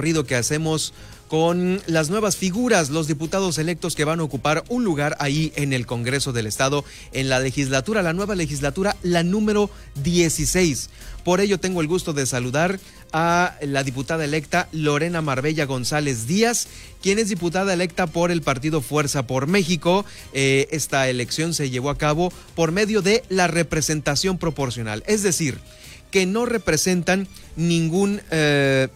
que hacemos con las nuevas figuras, los diputados electos que van a ocupar un lugar ahí en el Congreso del Estado, en la legislatura, la nueva legislatura, la número 16. Por ello tengo el gusto de saludar a la diputada electa Lorena Marbella González Díaz, quien es diputada electa por el partido Fuerza por México. Eh, esta elección se llevó a cabo por medio de la representación proporcional, es decir, que no representan ningún... Eh,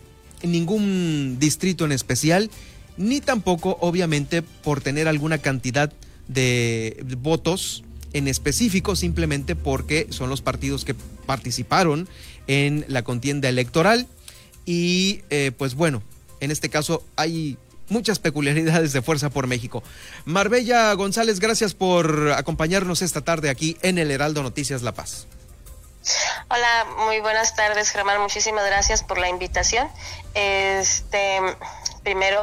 ningún distrito en especial, ni tampoco, obviamente, por tener alguna cantidad de votos en específico, simplemente porque son los partidos que participaron en la contienda electoral. Y eh, pues bueno, en este caso hay muchas peculiaridades de Fuerza por México. Marbella González, gracias por acompañarnos esta tarde aquí en el Heraldo Noticias La Paz. Hola, muy buenas tardes, Germán. Muchísimas gracias por la invitación. Este, primero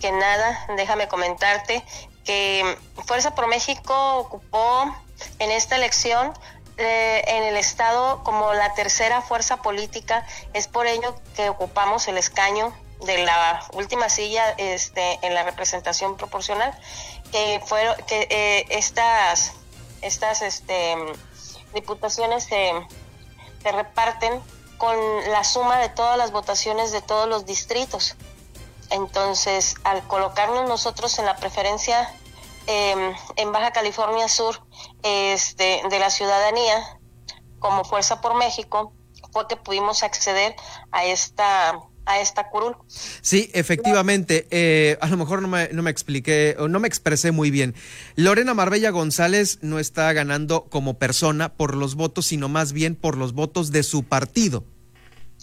que nada, déjame comentarte que Fuerza por México ocupó en esta elección eh, en el estado como la tercera fuerza política. Es por ello que ocupamos el escaño de la última silla este, en la representación proporcional, que fueron que eh, estas estas este diputaciones se, reparten con la suma de todas las votaciones de todos los distritos. Entonces, al colocarnos nosotros en la preferencia em, en Baja California Sur este, de la ciudadanía, como Fuerza por México, fue que pudimos acceder a esta a esta curul. Sí, efectivamente. Eh, a lo mejor no me, no me expliqué o no me expresé muy bien. Lorena Marbella González no está ganando como persona por los votos, sino más bien por los votos de su partido.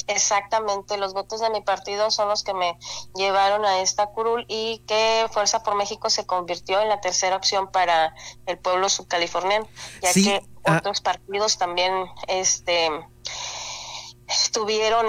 Exactamente, los votos de mi partido son los que me llevaron a esta curul y que Fuerza por México se convirtió en la tercera opción para el pueblo subcaliforniano, ya que ah. otros partidos también este estuvieron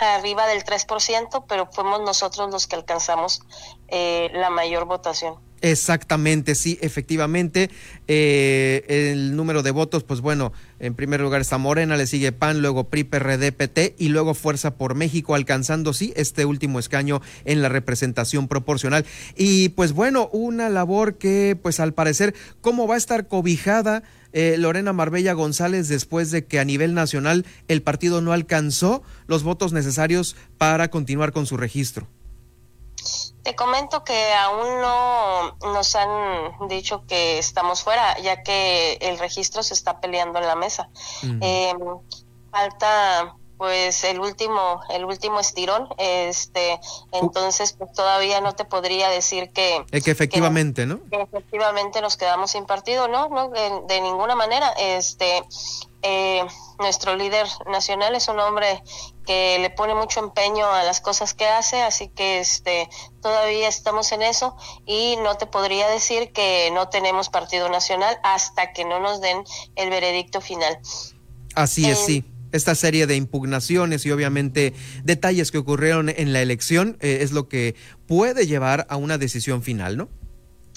arriba del 3%, pero fuimos nosotros los que alcanzamos eh, la mayor votación. Exactamente, sí, efectivamente. Eh, el número de votos, pues bueno, en primer lugar está Morena, le sigue PAN, luego PRI, PRD, PT y luego Fuerza por México, alcanzando, sí, este último escaño en la representación proporcional. Y pues bueno, una labor que, pues al parecer, ¿cómo va a estar cobijada? Eh, Lorena Marbella González después de que a nivel nacional el partido no alcanzó los votos necesarios para continuar con su registro. Te comento que aún no nos han dicho que estamos fuera, ya que el registro se está peleando en la mesa. Em, falta pues el último el último estirón este entonces pues todavía no te podría decir que que efectivamente no que efectivamente nos quedamos sin partido no no de, ninguna manera este eh, nuestro líder nacional es un hombre que le pone mucho empeño a las cosas que hace así que este todavía estamos en eso y no te podría decir que no tenemos partido nacional hasta que no nos den el veredicto final. Así es sí esta serie de impugnaciones y obviamente detalles que ocurrieron en la elección eh, es lo que puede llevar a una decisión final, ¿no?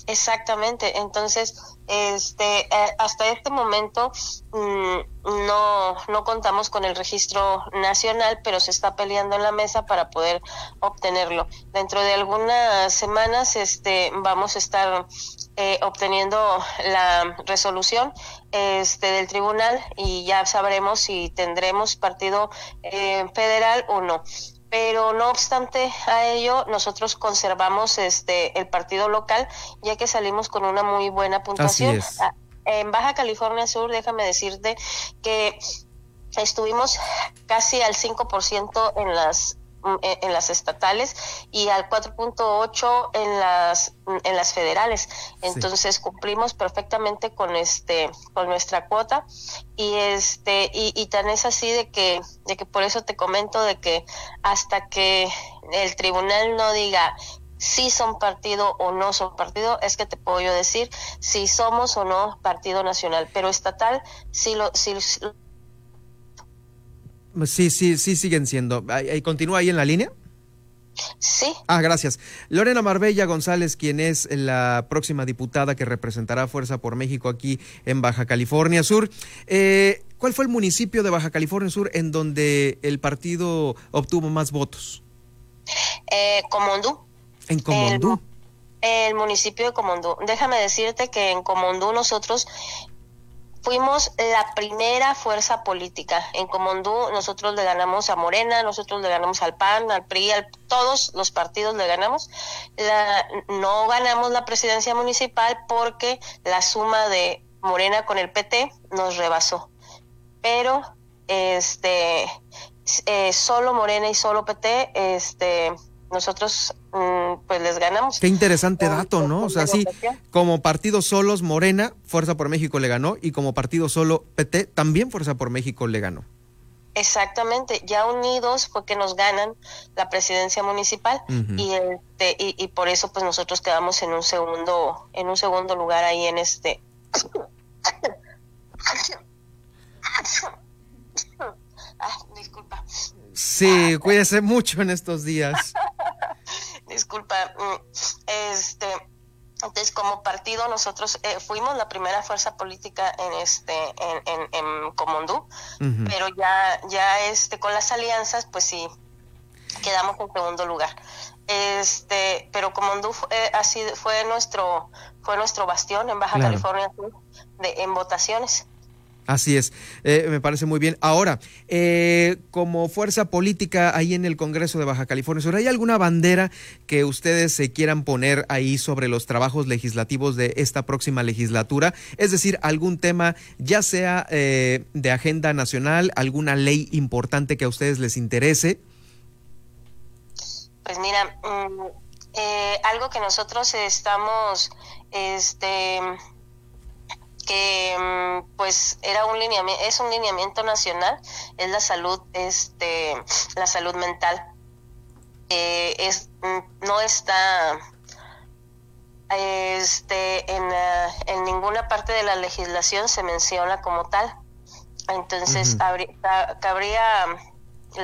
Exactamente. Entonces, este, eh, hasta este momento mm, no, no contamos con el registro nacional, pero se está peleando en la mesa para poder obtenerlo. Dentro de algunas semanas, este, vamos a estar eh, obteniendo la resolución este, del tribunal y ya sabremos si tendremos partido eh, federal o no. Pero no obstante a ello nosotros conservamos este el partido local ya que salimos con una muy buena puntuación. ah, en Baja California Sur déjame decirte que estuvimos casi al 5% en las en las estatales y al 4.8 en las en las federales. Entonces cumplimos perfectamente con este con nuestra cuota. Y este y, y, tan es así de que de que por eso te comento de que hasta que el tribunal no diga si son partido o no son partido, es que te puedo yo decir si somos o no partido nacional, pero estatal sí lo, sí, Sí, sí, sí siguen siendo. ¿Continúa ahí en la línea? Sí. Ah, gracias. Lorena Marbella González, quien es la próxima diputada que representará Fuerza por México aquí en Baja California Sur. Eh, ¿Cuál fue el municipio de Baja California Sur en donde el partido obtuvo más votos? Eh, Comondú. En Comondú. El, el, municipio de Comondú. Déjame decirte que en Comondú nosotros fuimos la primera fuerza política. En Comondú nosotros le ganamos a Morena, nosotros le ganamos al PAN, al PRI, a todos los partidos le ganamos. no ganamos la presidencia municipal porque la suma de Morena con el PT nos rebasó. Pero este eh, solo Morena y solo PT este nosotros pues les ganamos. Qué interesante dato, ¿no? O sea, sí, como partido solos, Morena, Fuerza por México le ganó, y como partido solo, PT, también Fuerza por México le ganó. Exactamente, ya unidos fue que nos ganan la presidencia municipal y, este, y, y por eso pues nosotros quedamos en un segundo en un segundo lugar ahí en este ah, disculpa Sí, cuídese mucho en estos días. Disculpa, mm, este, entonces como partido nosotros eh, fuimos la primera fuerza política en este, en, en, en Comondú, pero ya, ya este, con las alianzas, pues sí, quedamos en segundo lugar. Este, pero Comondú fue, eh, así fue nuestro, fue nuestro bastión en Baja California de, en votaciones. Así es, eh, me parece muy bien. Ahora, eh, como fuerza política ahí en el Congreso de Baja California Sur, ¿hay alguna bandera que ustedes se quieran poner ahí sobre los trabajos legislativos de esta próxima legislatura? Es decir, algún tema, ya sea eh, de agenda nacional, alguna ley importante que a ustedes les interese. Pues mira, mm, algo que nosotros estamos, este que mm, pues era un lineamiento, es un lineamiento nacional, es la salud, este, la salud mental. Eh, es, mm, no está este, en, eh, en, ninguna parte de la legislación se menciona como tal. Entonces, cabría,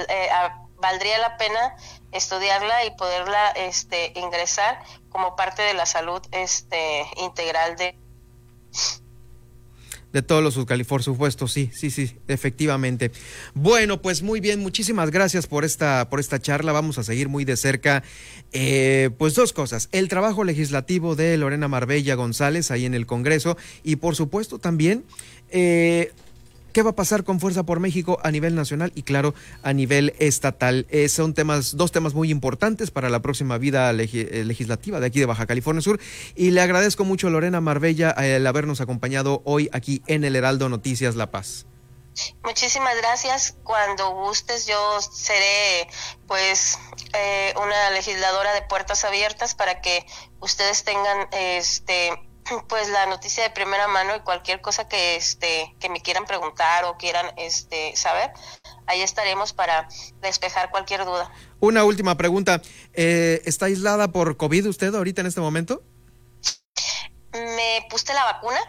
eh, valdría la pena estudiarla y poderla este, ingresar como parte de la salud este, integral de, de todos los por supuesto, sí, sí, sí, efectivamente. Bueno, pues muy bien, muchísimas gracias por esta, por esta charla. Vamos a seguir muy de cerca, eh, pues dos cosas. El trabajo legislativo de Lorena Marbella González ahí en el Congreso y por supuesto también eh, qué va a pasar con Fuerza por México a nivel nacional y claro a nivel estatal. Eh, son temas, dos temas muy importantes para la próxima vida eh, legislativa de aquí de Baja California Sur. Y le agradezco mucho a Lorena Marbella el habernos acompañado hoy aquí en el Heraldo Noticias La Paz. Muchísimas gracias. Cuando gustes, yo seré pues eh, una legisladora de puertas abiertas para que ustedes tengan este pues la noticia de primera mano y cualquier cosa que este que me quieran preguntar o quieran este saber ahí estaremos para despejar cualquier duda. Una última pregunta. Eh, está aislada por covid usted ahorita en este momento me puse la vacuna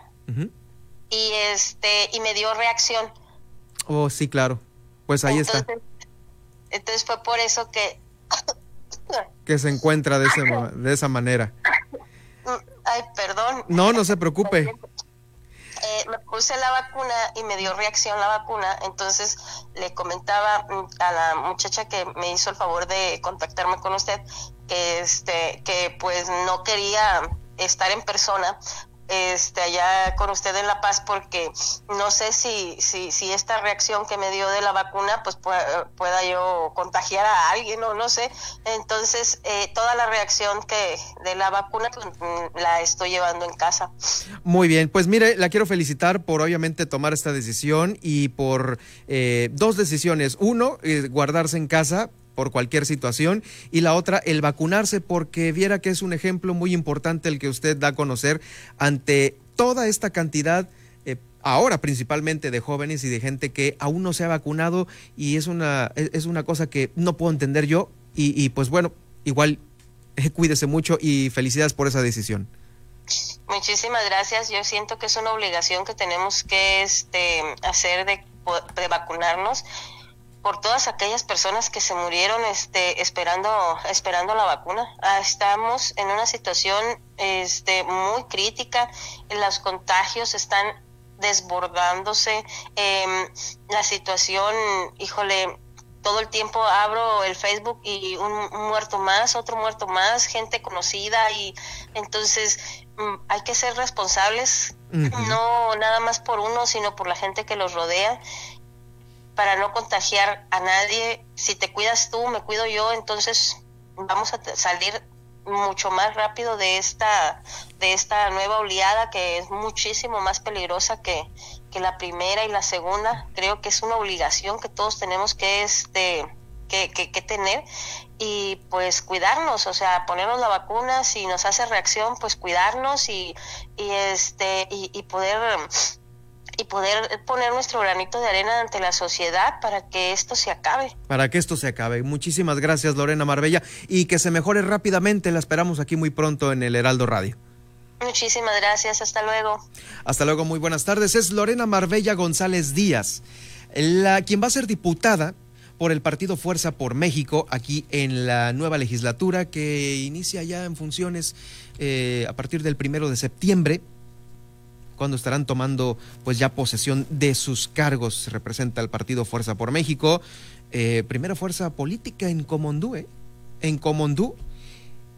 y este y me dio reacción. Oh sí claro. Pues ahí está. Entonces fue por eso que que se encuentra de, ese, de esa manera. No, no se preocupe. Eh, me puse la vacuna y me dio reacción la vacuna, entonces le comentaba mm, a la muchacha que me hizo el favor de contactarme con usted este que pues no quería estar en persona este, allá con usted en La Paz porque no sé si, si, esta reacción que me dio de la vacuna pues pueda, yo contagiar a alguien o no sé. Entonces, eh, toda la reacción que de la vacuna pues, mm, la estoy llevando en casa. Muy bien, pues mire, la quiero felicitar por obviamente tomar esta decisión y por eh, dos decisiones. Uno, eh, guardarse en casa por cualquier situación. Y la otra el vacunarse porque viera que es un ejemplo muy importante el que usted da a conocer ante toda esta cantidad eh, ahora principalmente de jóvenes y de gente que aún no se ha vacunado. Y es una es una cosa que no puedo entender yo. Y, y pues bueno igual eh, cuídese mucho y felicidades por esa decisión. Muchísimas gracias. Yo siento que es una obligación que tenemos que este hacer de, de vacunarnos por todas aquellas personas que se murieron este esperando esperando la vacuna. Ah, estamos en una situación este muy crítica. Los contagios están desbordándose. Em, la situación híjole todo el tiempo abro el Facebook y un, muerto más, otro muerto más, gente conocida y entonces mm, hay que ser responsables, no nada más por uno, sino por la gente que los rodea para no contagiar a nadie. Si te cuidas tú, me cuido yo, entonces vamos a salir mucho más rápido de esta de esta nueva oleada que es muchísimo más peligrosa que, que la primera y la segunda creo que es una obligación que todos tenemos que este que, que, tener y pues cuidarnos, o sea, ponernos la vacuna, si nos hace reacción, pues cuidarnos y, y este y poder y poder poner nuestro granito de arena ante la sociedad para que esto se acabe. Para que esto se acabe. Muchísimas gracias Lorena Marbella y que se mejore rápidamente. La esperamos aquí muy pronto en el Heraldo Radio. Muchísimas gracias, hasta luego. Hasta luego, muy buenas tardes. Es Lorena Marbella González Díaz, la, quien va a ser diputada por el partido Fuerza por México aquí en la nueva legislatura que inicia ya en funciones eh, a partir del primero de septiembre cuando estarán tomando pues ya posesión de sus cargos. Representa el partido Fuerza por México, eh, primera fuerza política en Comondú, ¿eh? en Comondú.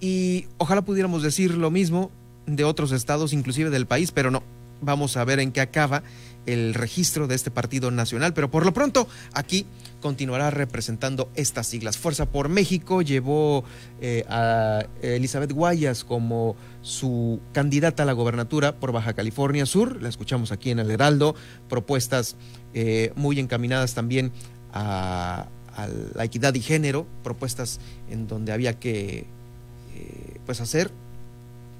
Y ojalá pudiéramos decir lo mismo de otros estados, inclusive del país, pero no. Vamos a ver en qué acaba el registro de este partido nacional, pero por lo pronto aquí continuará representando estas siglas. Fuerza por México llevó eh, a Elizabeth Guayas como su candidata a la gobernatura por Baja California Sur, la escuchamos aquí en el Heraldo, propuestas eh, muy encaminadas también a, la equidad y género, propuestas en donde había que eh, pues hacer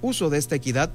uso de esta equidad